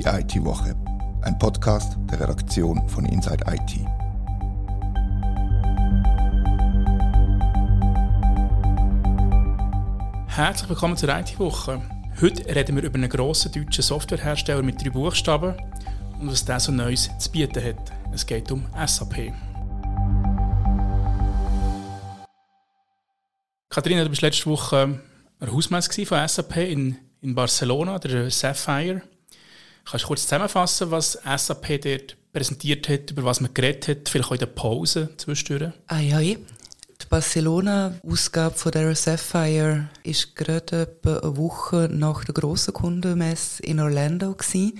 Die IT-Woche, ein Podcast der Redaktion von Inside IT. Herzlich willkommen zur IT-Woche. Heute reden wir über einen grossen deutschen Softwarehersteller mit drei Buchstaben und was der so Neues zu bieten hat. Es geht um SAP. Katharina, du bist letzte Woche eine Hausmesse von SAP in, in Barcelona, der Sapphire. Kannst du kurz zusammenfassen, was SAP dort präsentiert hat, über was man geredet hat, vielleicht auch in der Pause zwischendurch? Ah ja, die Barcelona-Ausgabe von der Sapphire ist gerade etwa eine Woche nach der grossen Kundenmesse in Orlando gewesen.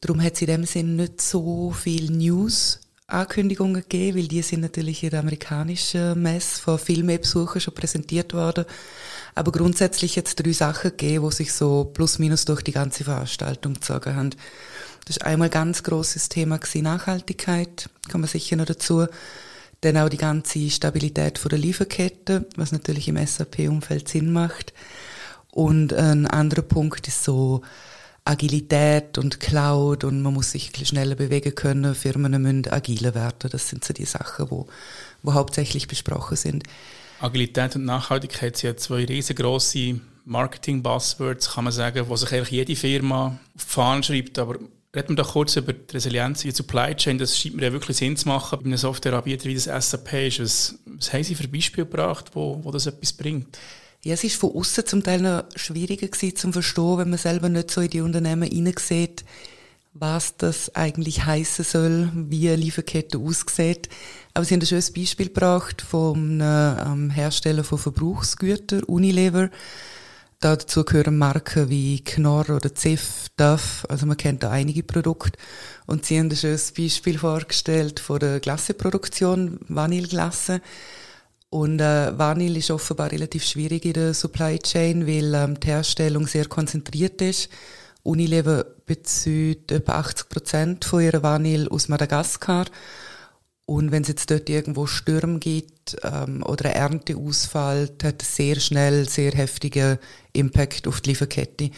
Darum hat es in dem Sinne nicht so viel News Ankündigungen gegeben, weil die sind natürlich in der amerikanischen Messe von viel mehr Besuchern schon präsentiert worden. Aber grundsätzlich es drei Sachen gegeben, die sich so plus minus durch die ganze Veranstaltung gezogen haben. Das ist einmal ein ganz grosses Thema Nachhaltigkeit, kann man sicher noch dazu. Dann auch die ganze Stabilität der Lieferkette, was natürlich im SAP-Umfeld Sinn macht. Und ein anderer Punkt ist so Agilität und Cloud und man muss sich schneller bewegen können, Firmen müssen agiler werden. Das sind so die Sachen, wo, wo hauptsächlich besprochen sind. Agilität und Nachhaltigkeit sind ja zwei riesengroße Marketing-Buzzwords, kann man sagen, wo sich eigentlich jede Firma auf die Fahnen schreibt. Aber reden wir doch kurz über die Resilienz in der Supply Chain. Das scheint mir ja wirklich Sinn zu machen bei einem Softwareanbieter wie das SAP ist. Was, was haben Sie für Beispiele gebracht, wo, wo das etwas bringt? Ja, es ist von außen zum Teil noch schwieriger gewesen zu verstehen, wenn man selber nicht so in die Unternehmen hineinsieht, was das eigentlich heißen soll, wie eine Lieferkette aussieht. Aber sie haben ein schönes Beispiel gebracht vom ähm, Hersteller von Verbrauchsgütern, Unilever. Dazu gehören Marken wie Knorr oder Ziff, Duff, also man kennt da einige Produkte. Und sie haben ein schönes Beispiel vorgestellt von der Glasseproduktion, Vanilleglasse. Und äh, Vanille ist offenbar relativ schwierig in der Supply Chain, weil ähm, die Herstellung sehr konzentriert ist. Unilever bezieht etwa 80 Prozent von ihrer Vanille aus Madagaskar. Und wenn es jetzt dort irgendwo Stürme gibt ähm, oder eine Ernte ausfällt, hat es sehr schnell sehr heftigen Impact auf die Lieferkette.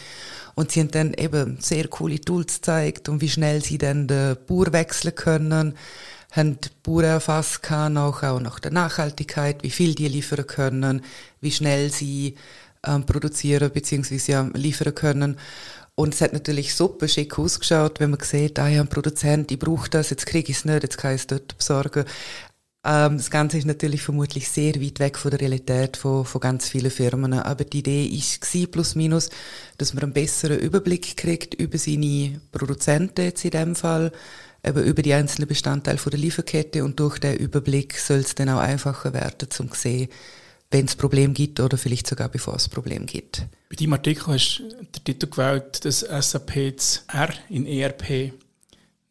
Und sie haben dann eben sehr coole Tools gezeigt und wie schnell sie dann den Bauer wechseln können, haben die Bauern erfasst auch, auch nach der Nachhaltigkeit, wie viel die liefern können, wie schnell sie ähm, produzieren bzw. Ja, liefern können. Und es hat natürlich super schick ausgeschaut, wenn man sieht, ah ja, ein Produzent, ich brauche das, jetzt kriege ich es nicht, jetzt kann ich es dort besorgen. Ähm, das Ganze ist natürlich vermutlich sehr weit weg von der Realität von, von ganz vielen Firmen. Aber die Idee war plus minus, dass man einen besseren Überblick kriegt über seine Produzenten jetzt in dem Fall, eben über die einzelnen Bestandteile von der Lieferkette und durch den Überblick soll es dann auch einfacher werden, um zu sehen, wenn es Problem gibt oder vielleicht sogar bevor es Problem gibt. Bei deinem Artikel hast du den Titel gewählt, dass SAP das R in ERP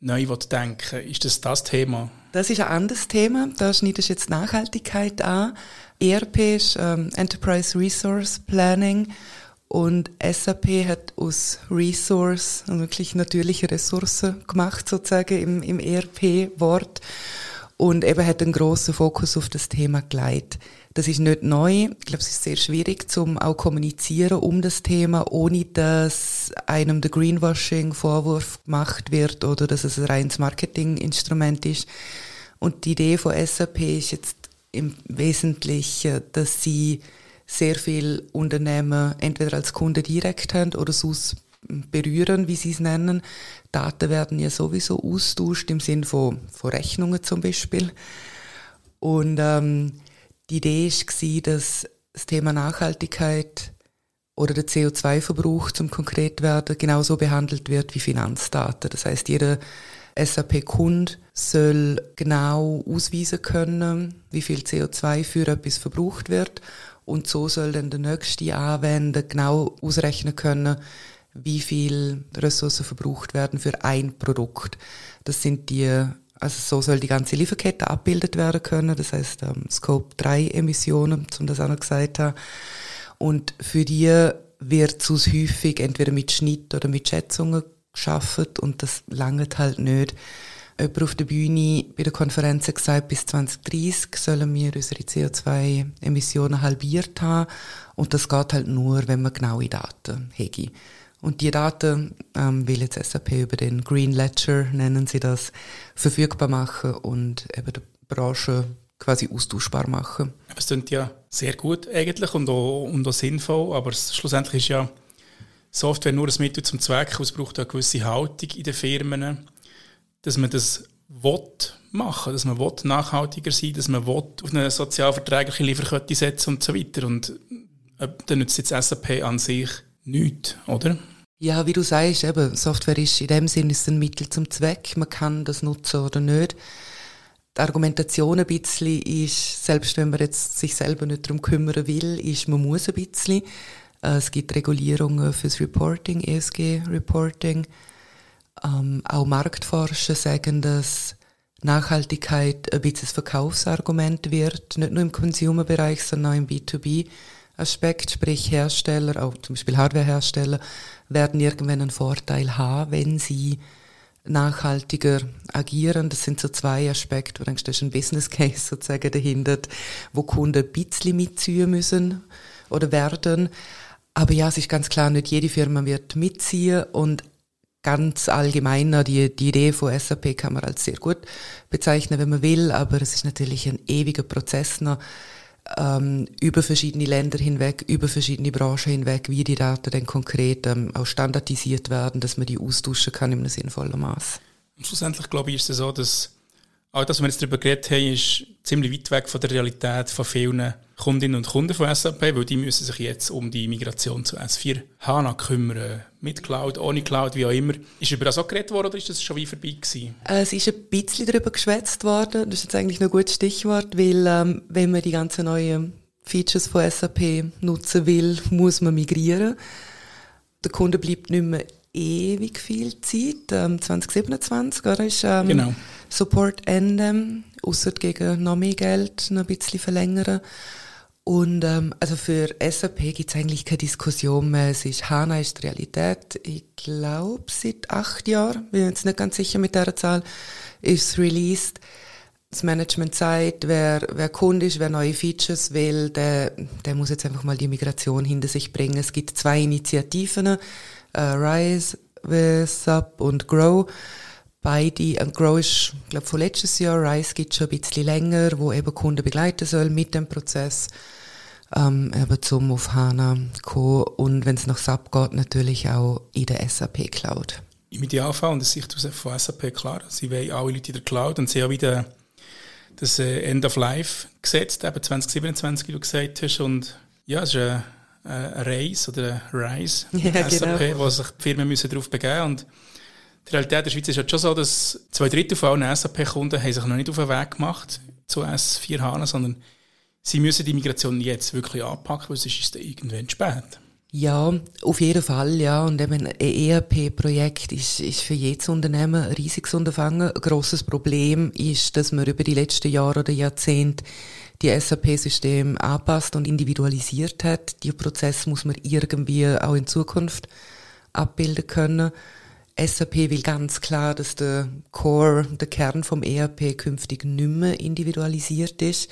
neu denken Ist das das Thema? Das ist ein anderes Thema. Da schneidest du jetzt Nachhaltigkeit an. ERP ist ähm, Enterprise Resource Planning und SAP hat aus Resource also wirklich natürliche Ressourcen gemacht, sozusagen im, im ERP-Wort. Und eben hat einen grossen Fokus auf das Thema Gleit. Das ist nicht neu. Ich glaube, es ist sehr schwierig zum auch kommunizieren um das Thema, ohne dass einem der Greenwashing-Vorwurf gemacht wird oder dass es ein reines Marketinginstrument ist. Und die Idee von SAP ist jetzt im Wesentlichen, dass sie sehr viele Unternehmen entweder als Kunde direkt haben oder sonst berühren, wie sie es nennen. Daten werden ja sowieso austauscht im Sinn von, von Rechnungen zum Beispiel. Und ähm, die Idee war, dass das Thema Nachhaltigkeit oder der CO2-Verbrauch zum konkret werden genauso behandelt wird wie Finanzdaten. Das heißt, jeder SAP-Kunde soll genau ausweisen können, wie viel CO2 für etwas verbraucht wird und so soll dann der nächste Anwender genau ausrechnen können, wie viel Ressourcen verbraucht werden für ein Produkt. Das sind die, also so soll die ganze Lieferkette abbildet werden können. Das heißt ähm, Scope 3 Emissionen, zum das auch noch gesagt haben. Und für die wird zu häufig entweder mit Schnitt oder mit Schätzungen geschaffen und das langt halt nicht jemand auf der Bühne bei der Konferenz gesagt, bis 2030 sollen wir unsere CO2-Emissionen halbiert haben. Und das geht halt nur, wenn man genaue Daten haben. Und die Daten ähm, will jetzt SAP über den Green Ledger, nennen sie das, verfügbar machen und eben der Branche quasi austauschbar machen. Es klingt ja sehr gut eigentlich und auch, und auch sinnvoll, aber schlussendlich ist ja Software nur ein Mittel zum Zweck, es braucht eine gewisse Haltung in den Firmen, dass man das will machen, dass man will nachhaltiger sein, dass man will auf eine sozialverträgliche Lieferkette setzen und so weiter. Und äh, dann nützt jetzt SAP an sich nichts, oder? Ja, wie du sagst, eben, Software ist in dem Sinne ein Mittel zum Zweck. Man kann das nutzen oder nicht. Die Argumentation ein bisschen ist, selbst wenn man jetzt sich selber nicht darum kümmern will, ist, man muss ein bisschen. Äh, es gibt Regulierungen fürs Reporting, ESG-Reporting. Ähm, auch Marktforscher sagen, dass Nachhaltigkeit ein bisschen Verkaufsargument wird, nicht nur im Consumer-Bereich, sondern auch im B2B-Aspekt, sprich Hersteller, auch zum Beispiel Hardwarehersteller, werden irgendwann einen Vorteil haben, wenn sie nachhaltiger agieren. Das sind so zwei Aspekte, wo denkst, das ist ein Business Case sozusagen dahinter, wo Kunden ein bisschen mitziehen müssen oder werden. Aber ja, es ist ganz klar, nicht jede Firma wird mitziehen und ganz allgemeiner, die, die Idee von SAP kann man als sehr gut bezeichnen, wenn man will, aber es ist natürlich ein ewiger Prozess noch, ähm, über verschiedene Länder hinweg, über verschiedene Branchen hinweg, wie die Daten dann konkret ähm, auch standardisiert werden, dass man die austauschen kann in einem sinnvollen Maß. schlussendlich glaube ich, ist es so, dass auch das, was wir jetzt darüber geredet haben, ist ziemlich weit weg von der Realität von vielen Kundinnen und Kunden von SAP, weil die müssen sich jetzt um die Migration zu S4 HANA kümmern. Mit Cloud, ohne Cloud, wie auch immer. Ist über das auch geredet worden oder ist das schon wie vorbei gewesen? Äh, es ist ein bisschen darüber geschwätzt worden. Das ist jetzt eigentlich ein gutes Stichwort, weil ähm, wenn man die ganzen neuen Features von SAP nutzen will, muss man migrieren. Der Kunde bleibt nicht mehr ewig viel Zeit. Ähm, 2027, oder? Ist, ähm, genau. Support enden, außer gegen noch mehr Geld noch ein bisschen verlängern. Und ähm, also für SAP gibt es eigentlich keine Diskussion mehr. Es ist HANA ist die Realität. Ich glaube seit acht Jahren, bin jetzt nicht ganz sicher mit der Zahl, ist es released. Das Management sagt, wer, wer Kunde ist, wer neue Features will, der, der muss jetzt einfach mal die Migration hinter sich bringen. Es gibt zwei Initiativen, äh, Rise, Sub und Grow. Beide, ähm, Grow ist, glaube von letztes Jahr, Rise gibt schon ein bisschen länger, wo eben Kunden begleiten soll mit dem Prozess, ähm, eben zum auf HANA kommen. Und wenn es nach SAP geht, natürlich auch in der SAP Cloud. Im Idealfall, und das Sicht von SAP klar, sie wollen alle Leute in der Cloud. Und sie haben wieder das äh, End of Life gesetzt, eben 2027, wie du gesagt hast, und ja, es ist ein, ein Reis oder Rise ja, SAP, genau. wo sich die Firmen müssen darauf begeben müssen. Die Realität der Schweiz ist halt schon so, dass zwei Drittel von allen SAP-Kunden sich noch nicht auf den Weg gemacht zu S4 HANA, sondern sie müssen die Migration jetzt wirklich anpacken, weil sonst ist es irgendwann spät. Ja, auf jeden Fall, ja. Und eben ein ERP-Projekt ist, ist für jedes Unternehmen ein riesiges Unterfangen. Ein grosses Problem ist, dass man über die letzten Jahre oder Jahrzehnte die SAP-Systeme anpasst und individualisiert hat. Die Prozess muss man irgendwie auch in Zukunft abbilden können. SAP will ganz klar, dass der Core, der Kern vom ERP künftig nicht mehr individualisiert ist.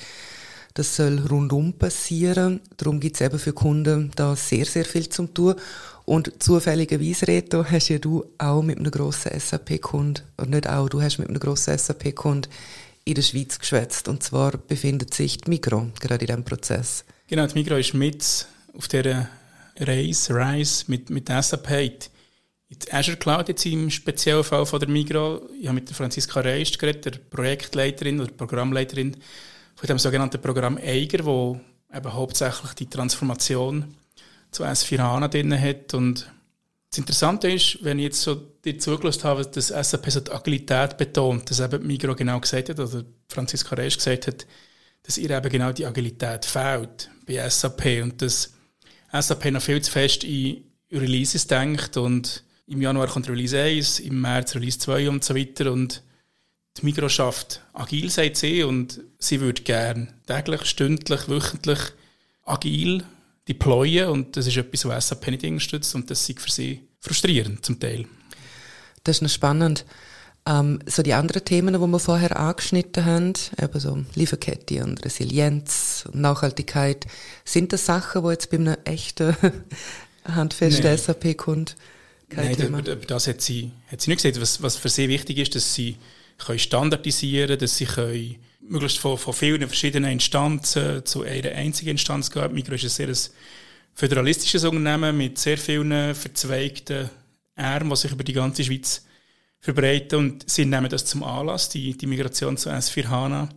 Das soll rundum passieren. Darum gibt es eben für Kunden da sehr, sehr viel zum tun. Und zufälligerweise, Reto, hast ja du auch mit einem grossen SAP-Kund, nicht auch, du hast mit einem grossen SAP-Kund in der Schweiz geschwätzt. Und zwar befindet sich die Migro gerade in diesem Prozess. Genau, die Migro ist mit auf dieser Reise, Reise mit, mit SAP in die Azure Cloud jetzt im speziellen Fall von der Migro, ich habe mit der Franziska Reist geredet, der Projektleiterin oder Programmleiterin von dem sogenannten Programm Eiger, wo eben hauptsächlich die Transformation zu S4 HANA drin hat. Und das Interessante ist, wenn ich jetzt so dir zugelassen habe, dass SAP so die Agilität betont, dass eben Migro genau gesagt hat, oder Franziska Reist gesagt hat, dass ihr eben genau die Agilität fehlt bei SAP und dass SAP noch viel zu fest in Releases denkt und im Januar kommt Release 1, im März Release 2 und so weiter. Und die Migros schafft agil, sagt sie, und sie würde gerne täglich, stündlich, wöchentlich agil deployen. Und das ist etwas, was SAP nicht unterstützt und das ist für sie frustrierend zum Teil. Das ist noch spannend. Ähm, so die anderen Themen, die wir vorher angeschnitten haben, eben so Lieferkette und Resilienz und Nachhaltigkeit, sind das Sachen, die jetzt bei einem echten handfesten nee. SAP-Kunden kein Nein, Thema. über das hat sie, hat sie nicht gesagt. Was, was für sie wichtig ist, dass sie können standardisieren dass sie können möglichst von, von vielen verschiedenen Instanzen zu einer einzigen Instanz gehen. Migros ist ein sehr föderalistisches Unternehmen mit sehr vielen verzweigten Armen, die sich über die ganze Schweiz verbreiten. Und sie nehmen das zum Anlass, die, die Migration zu S4 HANA,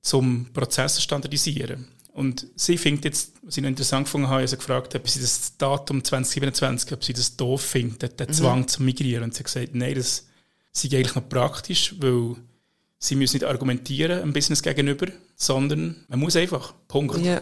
zum Prozess zu standardisieren. Und sie findet jetzt, was ich noch interessant gefunden habe, ich habe gefragt, ob sie das Datum 2027, ob sie das doof findet, den Zwang mhm. zu migrieren. Und sie hat gesagt, nein, das sei eigentlich noch praktisch, weil sie müssen nicht argumentieren einem Business gegenüber, sondern man muss einfach. Punkt. Ja.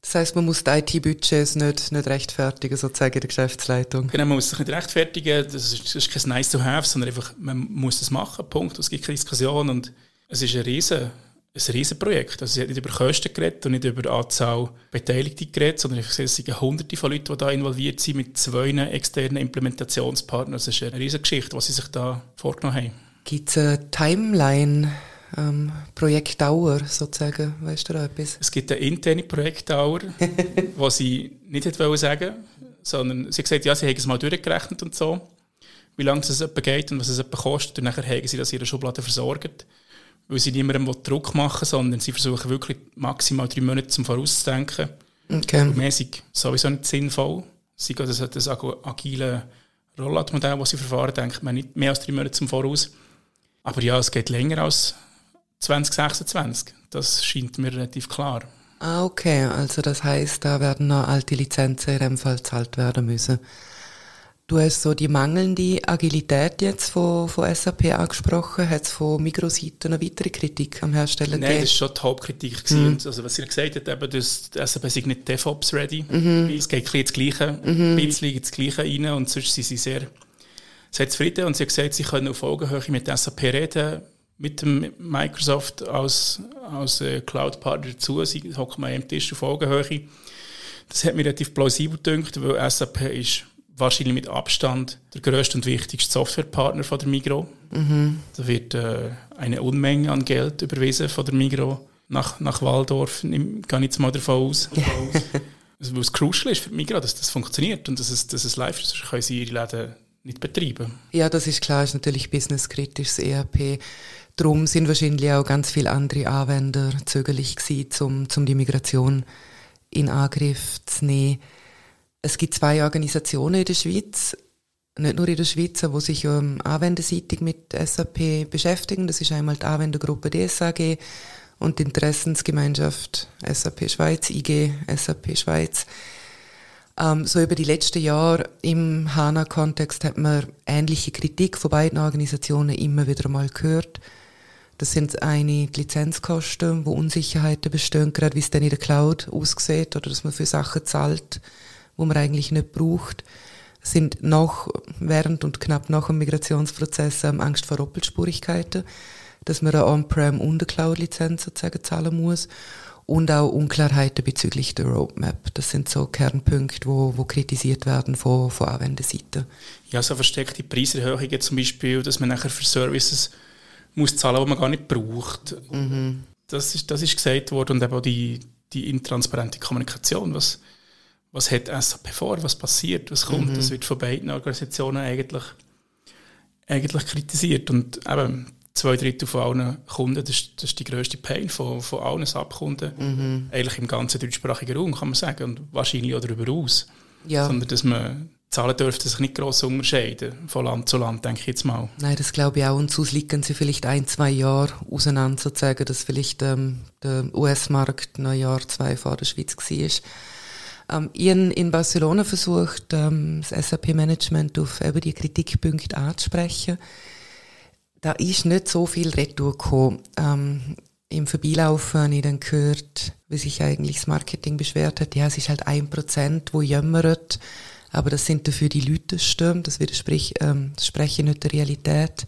Das heißt, man muss die IT-Budgets nicht, nicht rechtfertigen, sozusagen in der Geschäftsleitung. Genau, man muss sich nicht rechtfertigen, das ist, das ist kein nice to have, sondern einfach, man muss das machen, Punkt. Es gibt keine Diskussion und es ist ein riesen, ein Riesenprojekt. Also sie hat nicht über Kosten geredet und nicht über Anzahl Beteiligte geredet, sondern ich es sind hunderte von Leuten, die da involviert sind mit zwei externen Implementationspartnern. Das ist eine riesige Geschichte, was sie sich da vorgenommen haben. Gibt es eine Timeline, ähm, Projektdauer sozusagen? Weißt du da etwas? Es gibt eine interne Projektdauer, was sie nicht hätte sagen sondern sie hat gesagt, ja, sie haben es mal durchgerechnet und so, wie lange es etwa geht und was es etwa kostet. Und nachher haben sie das in ihrer Schublade versorgt, weil sie niemandem Druck machen sondern sie versuchen wirklich maximal drei Monate zum Vorauszudenken. Okay. Ist sowieso nicht sinnvoll. Sie gehen das, das agile Rollout-Modell, das sie verfahren, denkt man nicht mehr als drei Monate zum Voraus. Aber ja, es geht länger als 2026. Das scheint mir relativ klar. Ah, okay. Also das heißt, da werden noch alte Lizenzen in dem Fall gezahlt werden müssen. Du hast so die mangelnde Agilität jetzt von, von SAP angesprochen. Hat es von Mikroseiten eine weitere Kritik am Hersteller Nein, gegeben? das war schon die Hauptkritik. Mhm. Also was sie gesagt hat, eben, dass die SAP sei nicht DevOps-ready. Mhm. Es geht ein bisschen das Gleiche, mhm. ein bisschen das Gleiche rein und sonst sind sie sehr sehr zufrieden und sie hat gesagt, sie können auf Augenhöhe mit SAP reden, mit dem Microsoft als, als äh, Cloud-Partner dazu. Sie hocken mal am Tisch auf Augenhöhe. Das hat mir relativ plausibel gedacht, weil SAP ist wahrscheinlich mit Abstand der grösste und wichtigste Softwarepartner von der Migro. Mhm. Da wird äh, eine Unmenge an Geld überwiesen von der Migro nach, nach Waldorf. Ich gehe jetzt mal davon aus. also, weil es crucial ist für die Migro, dass das funktioniert und dass es, dass es live ist. Können sie ihre Läden nicht betreiben. Ja, das ist klar, ist natürlich businesskritisch, das ERP. Darum sind wahrscheinlich auch ganz viele andere Anwender zögerlich gewesen, um, um die Migration in Angriff zu nehmen. Es gibt zwei Organisationen in der Schweiz, nicht nur in der Schweiz, die sich um, anwenderseitig mit SAP beschäftigen. Das ist einmal die Anwendergruppe DSAG und die Interessensgemeinschaft SAP Schweiz, IG SAP Schweiz. Ähm, so über die letzten Jahre im HANA-Kontext hat man ähnliche Kritik von beiden Organisationen immer wieder mal gehört. Das sind eine die Lizenzkosten, wo Unsicherheiten bestehen, gerade wie es dann in der Cloud aussieht oder dass man für Sachen zahlt, wo man eigentlich nicht braucht. Es sind noch während und knapp nach dem Migrationsprozess ähm, Angst vor Doppelspurigkeiten, dass man eine On-Prem und eine Cloud-Lizenz sozusagen zahlen muss und auch Unklarheiten bezüglich der Roadmap. Das sind so Kernpunkte, wo, wo kritisiert werden von, von Anwenderseite. Ja, so versteckte Preiserhöhungen zum Beispiel, dass man nachher für Services muss zahlen, die man gar nicht braucht. Mhm. Das, ist, das ist gesagt worden und eben auch die, die intransparente Kommunikation. Was, was hat SAP vor? Was passiert? Was kommt? Mhm. Das wird von beiden Organisationen eigentlich, eigentlich kritisiert. Und eben, zwei Drittel von allen Kunden, das ist, das ist die grösste Pain von, von allen SAP-Kunden. Mhm. Eigentlich im ganzen deutschsprachigen Raum, kann man sagen. Und wahrscheinlich auch darüber aus. Ja. Sondern, dass man Zahlen dürften sich nicht gross unterscheiden, von Land zu Land, denke ich jetzt mal. Nein, das glaube ich auch. Und sonst liegen sie vielleicht ein, zwei Jahre auseinander, sozusagen, dass vielleicht ähm, der US-Markt ein Jahr, zwei vor der Schweiz war. Ähm, ich habe in Barcelona versucht, ähm, das SAP-Management auf eben die Kritikpunkte anzusprechen da ist nicht so viel Retour gekommen. Ähm, Im Vorbeilaufen habe ich dann gehört, wie sich eigentlich das Marketing beschwert hat. Ja, es ist halt ein Prozent, wo jammert, aber das sind dafür die Leute Das widerspricht, ähm, das spreche nicht der Realität.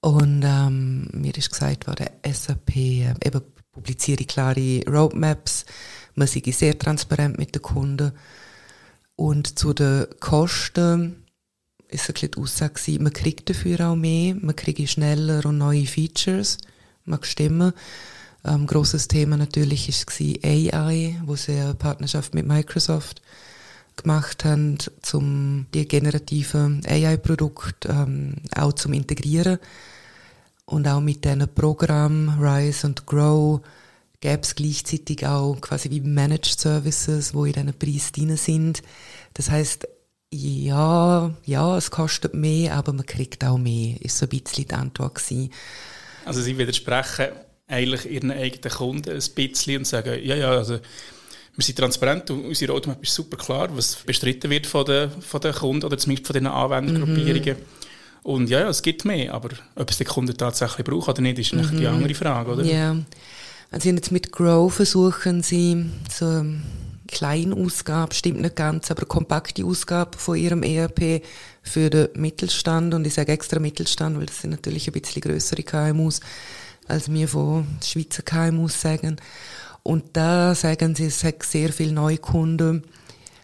Und ähm, mir ist gesagt worden, SAP äh, eben publiziere klare Roadmaps, man sei sehr transparent mit den Kunden. Und zu den Kosten, ist ein bisschen die Aussage man kriegt dafür auch mehr, man kriegt schneller und neue Features, mag stimmen. Ein ähm, grosses Thema natürlich war AI, wo sie eine Partnerschaft mit Microsoft gemacht haben, um die generative AI-Produkte ähm, auch zum integrieren. Und auch mit diesen Programmen Rise und Grow gäbe es gleichzeitig auch quasi wie Managed Services, wo in diesen Preis drin sind. Das heißt, ja, ja, es kostet mehr, aber man kriegt auch mehr, ist so ein bisschen die Antwort gewesen. Also Sie widersprechen eigentlich Ihren eigenen Kunden ein bisschen und sagen, ja, ja, also wir sind transparent und unsere Roadmap ist super klar, was bestritten wird von den, von den Kunden oder zumindest von den Anwendergruppierungen. Mhm. Und ja, ja, es gibt mehr, aber ob es der Kunde tatsächlich braucht oder nicht, ist mhm. die andere Frage, oder? Ja, also jetzt mit Grow versuchen sie so Kleinausgabe, stimmt nicht ganz, aber kompakte Ausgabe von ihrem ERP für den Mittelstand. Und ich sage extra Mittelstand, weil das sind natürlich ein bisschen größere KMUs, als wir von Schweizer KMUs sagen. Und da sagen sie, es hat sehr viele Neukunden,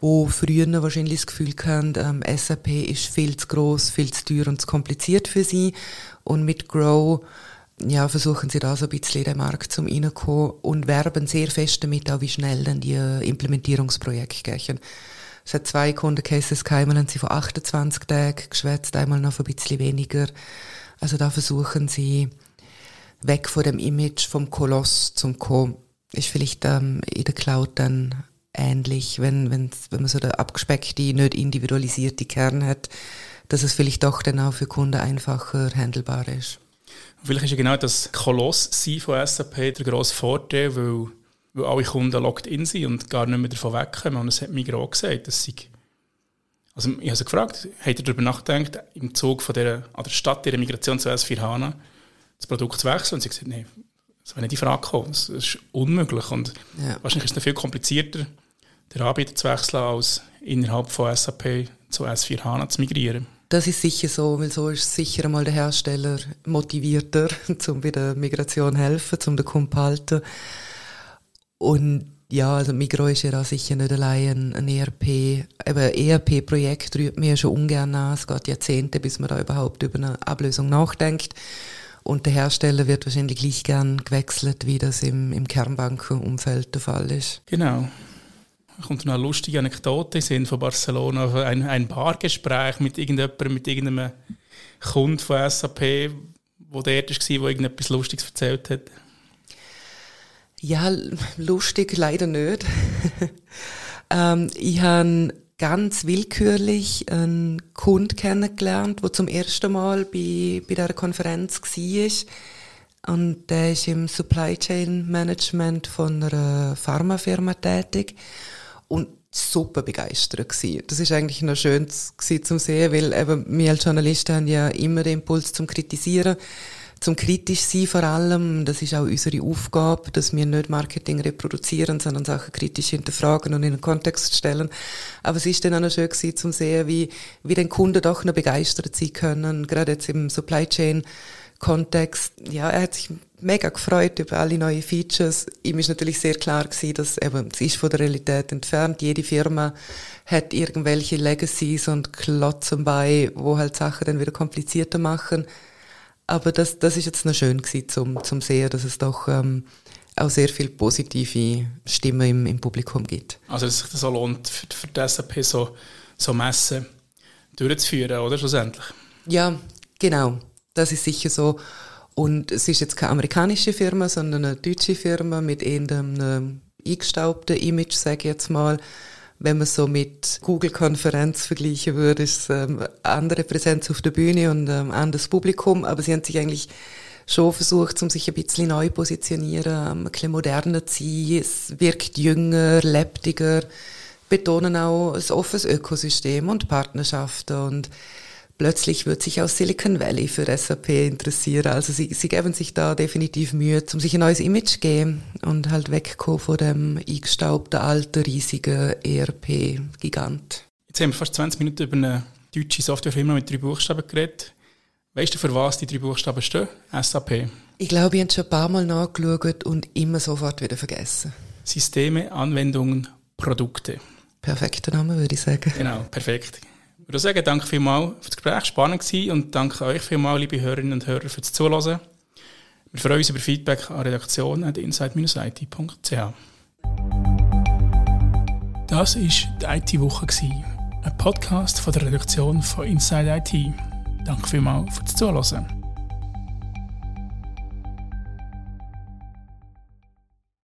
die früher wahrscheinlich das Gefühl hatten, ähm, SAP ist viel zu groß, viel zu teuer und zu kompliziert für sie. Und mit Grow ja, versuchen sie da so ein bisschen in den Markt zum reinkommen und werben sehr fest damit, auch wie schnell dann die äh, Implementierungsprojekte gehen. Es hat zwei Kundencases gehabt, haben sie von 28 Tagen geschwätzt, einmal noch ein bisschen weniger. Also da versuchen sie weg von dem Image vom Koloss zum Co. Ist vielleicht ähm, in der Cloud dann ähnlich, wenn, wenn, wenn man so der abgespeckte, nicht individualisierte Kern hat, dass es vielleicht doch dann auch für Kunden einfacher handelbar ist. Vielleicht ist ja genau das Koloss von SAP der grosse Vorteil, weil, weil alle Kunden locked in sind und gar nicht mehr davon wegkommen. Und es hat auch gesagt, dass sie also ich habe sie gefragt, habt ihr darüber nachgedacht, im Zug von der, an der Stadt ihrer Migration zu S4 HANA das Produkt zu wechseln? Und sie gesagt, nein, das wäre nicht die Frage gekommen. Das ist unmöglich. Und ja. wahrscheinlich ist es viel komplizierter, den Anbieter zu wechseln, als innerhalb von SAP zu S4 HANA zu migrieren. Das ist sicher so, weil so ist sicher einmal der Hersteller motivierter, um bei der Migration helfen, um den Kunden zu halten. Und ja, also Migro ist ja da sicher nicht allein ein ERP. Eben ERP-Projekt rührt mir schon ungern an. Es geht Jahrzehnte, bis man da überhaupt über eine Ablösung nachdenkt. Und der Hersteller wird wahrscheinlich gleich gern gewechselt, wie das im, im Kernbankenumfeld der Fall ist. Genau kommt noch eine lustige Anekdote sind von Barcelona, ein, ein Bargespräch mit irgendjemandem, mit irgendeinem Kunden von SAP, der dort war, der irgendetwas Lustiges erzählt hat? Ja, lustig leider nicht. ähm, ich habe ganz willkürlich einen Kunden kennengelernt, der zum ersten Mal bei, bei dieser Konferenz war. Und der ist im Supply Chain Management von einer Pharmafirma tätig und super begeistert gewesen. Das ist eigentlich noch schön zu sehen, weil eben wir als Journalisten haben ja immer den Impuls zum Kritisieren, zum kritisch sein vor allem. Das ist auch unsere Aufgabe, dass wir nicht Marketing reproduzieren, sondern Sachen kritisch hinterfragen und in den Kontext stellen. Aber es ist dann auch noch schön gewesen, zu sehen, wie, wie den Kunden doch noch begeistert sein können, gerade jetzt im Supply Chain Kontext. Ja, er hat sich mega gefreut über alle neuen Features. Ihm ist natürlich sehr klar gewesen, dass eben, es ist von der Realität entfernt. Jede Firma hat irgendwelche Legacies und Klotzen bei, wo halt Sachen dann wieder komplizierter machen. Aber das, das ist jetzt noch schön gewesen, zum, zum sehen, dass es doch ähm, auch sehr viel positive Stimmen im, im Publikum gibt. Also, dass sich das so lohnt, für, für die SAP so, so Messen durchzuführen, oder? Schlussendlich. Ja, genau. Das ist sicher so. Und es ist jetzt keine amerikanische Firma, sondern eine deutsche Firma mit einem eingestaubten Image, sage ich jetzt mal. Wenn man so mit Google-Konferenz vergleichen würde, ist es ähm, andere Präsenz auf der Bühne und ein ähm, anderes Publikum. Aber sie haben sich eigentlich schon versucht, um sich ein bisschen neu positionieren, ähm, ein bisschen moderner zu sein. Es wirkt jünger, lebendiger, betonen auch ein offenes Ökosystem und Partnerschaften und plötzlich wird sich aus Silicon Valley für SAP interessieren. Also sie, sie geben sich da definitiv Mühe, um sich ein neues Image zu geben und halt wegkommen von dem eingestaubten, alten, riesigen ERP-Gigant. Jetzt haben wir fast 20 Minuten über eine deutsche Softwarefirma mit drei Buchstaben geredet. Weißt du, für was die drei Buchstaben stehen? SAP. Ich glaube, ich habe schon ein paar Mal nachgeschaut und immer sofort wieder vergessen. Systeme, Anwendungen, Produkte. Perfekter Name, würde ich sagen. Genau, perfekt. Ich würde sagen, danke vielmals für das Gespräch, spannend gewesen und danke euch vielmals, liebe Hörerinnen und Hörer, für das Zuhören. Wir freuen uns über Feedback an redaktion.insight-it.ch. Das war die IT-Woche, ein Podcast von der Redaktion von Inside IT. Danke vielmals fürs Zuhören.